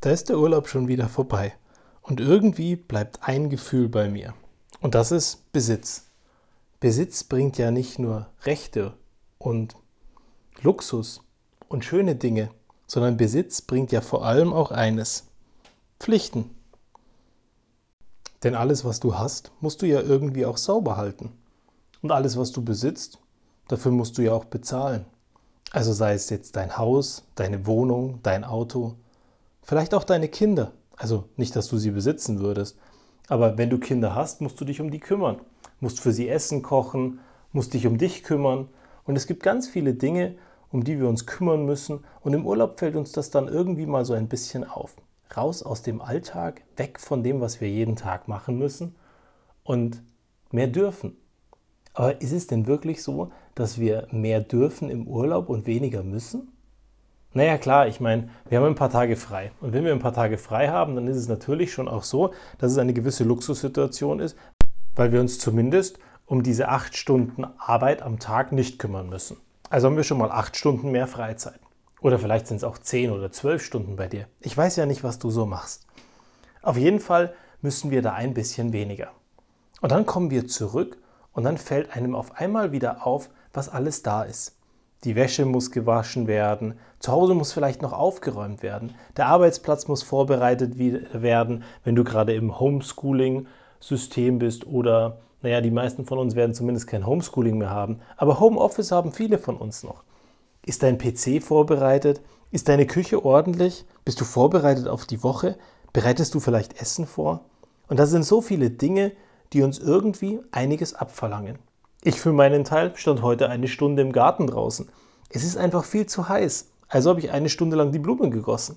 Da ist der Urlaub schon wieder vorbei. Und irgendwie bleibt ein Gefühl bei mir. Und das ist Besitz. Besitz bringt ja nicht nur Rechte und Luxus und schöne Dinge, sondern Besitz bringt ja vor allem auch eines. Pflichten. Denn alles, was du hast, musst du ja irgendwie auch sauber halten. Und alles, was du besitzt, dafür musst du ja auch bezahlen. Also sei es jetzt dein Haus, deine Wohnung, dein Auto, vielleicht auch deine Kinder. Also nicht, dass du sie besitzen würdest, aber wenn du Kinder hast, musst du dich um die kümmern. Musst für sie Essen kochen, musst dich um dich kümmern. Und es gibt ganz viele Dinge, um die wir uns kümmern müssen. Und im Urlaub fällt uns das dann irgendwie mal so ein bisschen auf. Raus aus dem Alltag, weg von dem, was wir jeden Tag machen müssen und mehr dürfen. Aber ist es denn wirklich so, dass wir mehr dürfen im Urlaub und weniger müssen? Naja klar, ich meine, wir haben ein paar Tage frei. Und wenn wir ein paar Tage frei haben, dann ist es natürlich schon auch so, dass es eine gewisse Luxussituation ist, weil wir uns zumindest um diese acht Stunden Arbeit am Tag nicht kümmern müssen. Also haben wir schon mal acht Stunden mehr Freizeit. Oder vielleicht sind es auch zehn oder zwölf Stunden bei dir. Ich weiß ja nicht, was du so machst. Auf jeden Fall müssen wir da ein bisschen weniger. Und dann kommen wir zurück und dann fällt einem auf einmal wieder auf, was alles da ist. Die Wäsche muss gewaschen werden, zu Hause muss vielleicht noch aufgeräumt werden, der Arbeitsplatz muss vorbereitet werden, wenn du gerade im Homeschooling-System bist oder, naja, die meisten von uns werden zumindest kein Homeschooling mehr haben, aber Homeoffice haben viele von uns noch. Ist dein PC vorbereitet? Ist deine Küche ordentlich? Bist du vorbereitet auf die Woche? Bereitest du vielleicht Essen vor? Und das sind so viele Dinge, die uns irgendwie einiges abverlangen. Ich für meinen Teil stand heute eine Stunde im Garten draußen. Es ist einfach viel zu heiß, also habe ich eine Stunde lang die Blumen gegossen.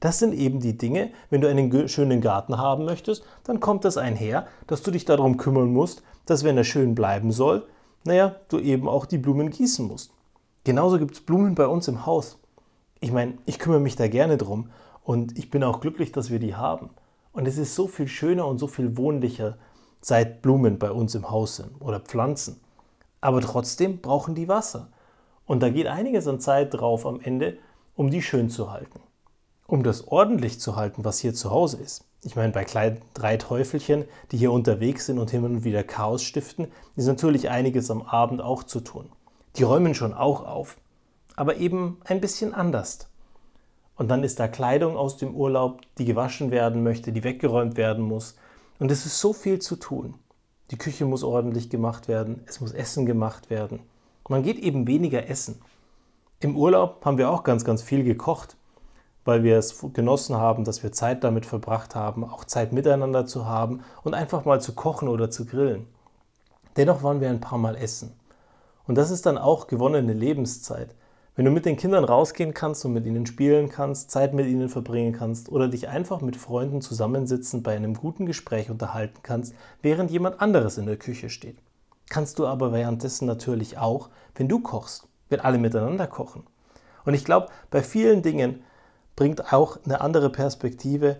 Das sind eben die Dinge, wenn du einen schönen Garten haben möchtest, dann kommt das einher, dass du dich darum kümmern musst, dass wenn er schön bleiben soll, naja, du eben auch die Blumen gießen musst. Genauso gibt es Blumen bei uns im Haus. Ich meine, ich kümmere mich da gerne drum und ich bin auch glücklich, dass wir die haben. Und es ist so viel schöner und so viel wohnlicher, seit Blumen bei uns im Haus sind oder Pflanzen. Aber trotzdem brauchen die Wasser. Und da geht einiges an Zeit drauf am Ende, um die schön zu halten. Um das ordentlich zu halten, was hier zu Hause ist. Ich meine, bei kleinen drei Teufelchen, die hier unterwegs sind und hin und wieder Chaos stiften, ist natürlich einiges am Abend auch zu tun. Die räumen schon auch auf, aber eben ein bisschen anders. Und dann ist da Kleidung aus dem Urlaub, die gewaschen werden möchte, die weggeräumt werden muss. Und es ist so viel zu tun. Die Küche muss ordentlich gemacht werden, es muss Essen gemacht werden. Man geht eben weniger essen. Im Urlaub haben wir auch ganz, ganz viel gekocht, weil wir es genossen haben, dass wir Zeit damit verbracht haben, auch Zeit miteinander zu haben und einfach mal zu kochen oder zu grillen. Dennoch waren wir ein paar Mal essen. Und das ist dann auch gewonnene Lebenszeit. Wenn du mit den Kindern rausgehen kannst und mit ihnen spielen kannst, Zeit mit ihnen verbringen kannst oder dich einfach mit Freunden zusammensitzen bei einem guten Gespräch unterhalten kannst, während jemand anderes in der Küche steht. Kannst du aber währenddessen natürlich auch, wenn du kochst, wenn alle miteinander kochen. Und ich glaube, bei vielen Dingen bringt auch eine andere Perspektive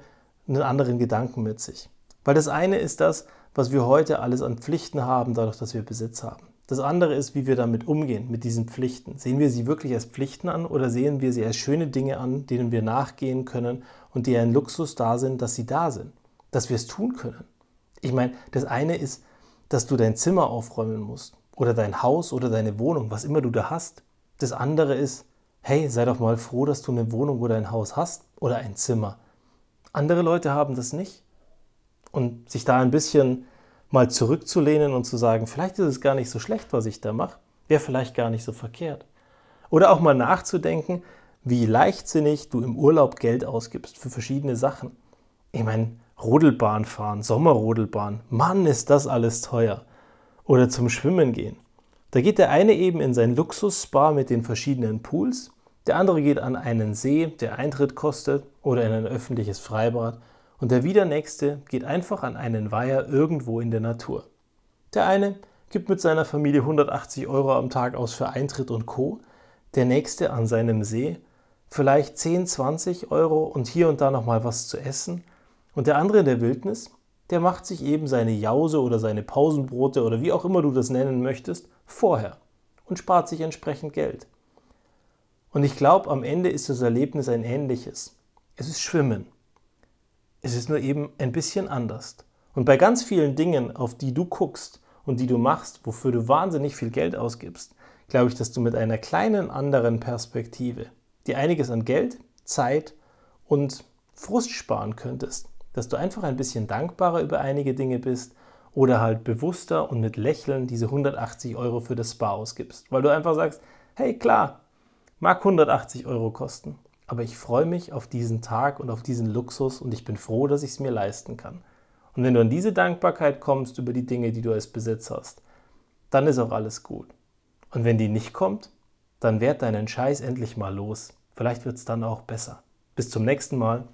einen anderen Gedanken mit sich. Weil das eine ist das, was wir heute alles an Pflichten haben, dadurch, dass wir Besitz haben. Das andere ist, wie wir damit umgehen, mit diesen Pflichten. Sehen wir sie wirklich als Pflichten an oder sehen wir sie als schöne Dinge an, denen wir nachgehen können und die ein Luxus da sind, dass sie da sind, dass wir es tun können? Ich meine, das eine ist, dass du dein Zimmer aufräumen musst oder dein Haus oder deine Wohnung, was immer du da hast. Das andere ist, hey, sei doch mal froh, dass du eine Wohnung oder ein Haus hast oder ein Zimmer. Andere Leute haben das nicht. Und sich da ein bisschen mal zurückzulehnen und zu sagen, vielleicht ist es gar nicht so schlecht, was ich da mache, wäre vielleicht gar nicht so verkehrt. Oder auch mal nachzudenken, wie leichtsinnig du im Urlaub Geld ausgibst für verschiedene Sachen. Ich meine, Rodelbahn fahren, Sommerrodelbahn, Mann, ist das alles teuer. Oder zum Schwimmen gehen. Da geht der eine eben in sein Luxusspa mit den verschiedenen Pools, der andere geht an einen See, der Eintritt kostet, oder in ein öffentliches Freibad und der wieder nächste geht einfach an einen Weiher irgendwo in der Natur. Der eine gibt mit seiner Familie 180 Euro am Tag aus für Eintritt und Co. Der nächste an seinem See vielleicht 10, 20 Euro und hier und da nochmal was zu essen. Und der andere in der Wildnis, der macht sich eben seine Jause oder seine Pausenbrote oder wie auch immer du das nennen möchtest, vorher und spart sich entsprechend Geld. Und ich glaube, am Ende ist das Erlebnis ein ähnliches. Es ist Schwimmen. Es ist nur eben ein bisschen anders. Und bei ganz vielen Dingen, auf die du guckst und die du machst, wofür du wahnsinnig viel Geld ausgibst, glaube ich, dass du mit einer kleinen anderen Perspektive dir einiges an Geld, Zeit und Frust sparen könntest. Dass du einfach ein bisschen dankbarer über einige Dinge bist oder halt bewusster und mit Lächeln diese 180 Euro für das Spa ausgibst. Weil du einfach sagst, hey klar, mag 180 Euro kosten, aber ich freue mich auf diesen Tag und auf diesen Luxus und ich bin froh, dass ich es mir leisten kann. Und wenn du an diese Dankbarkeit kommst über die Dinge, die du als Besitz hast, dann ist auch alles gut. Und wenn die nicht kommt, dann werd deinen Scheiß endlich mal los. Vielleicht wird es dann auch besser. Bis zum nächsten Mal.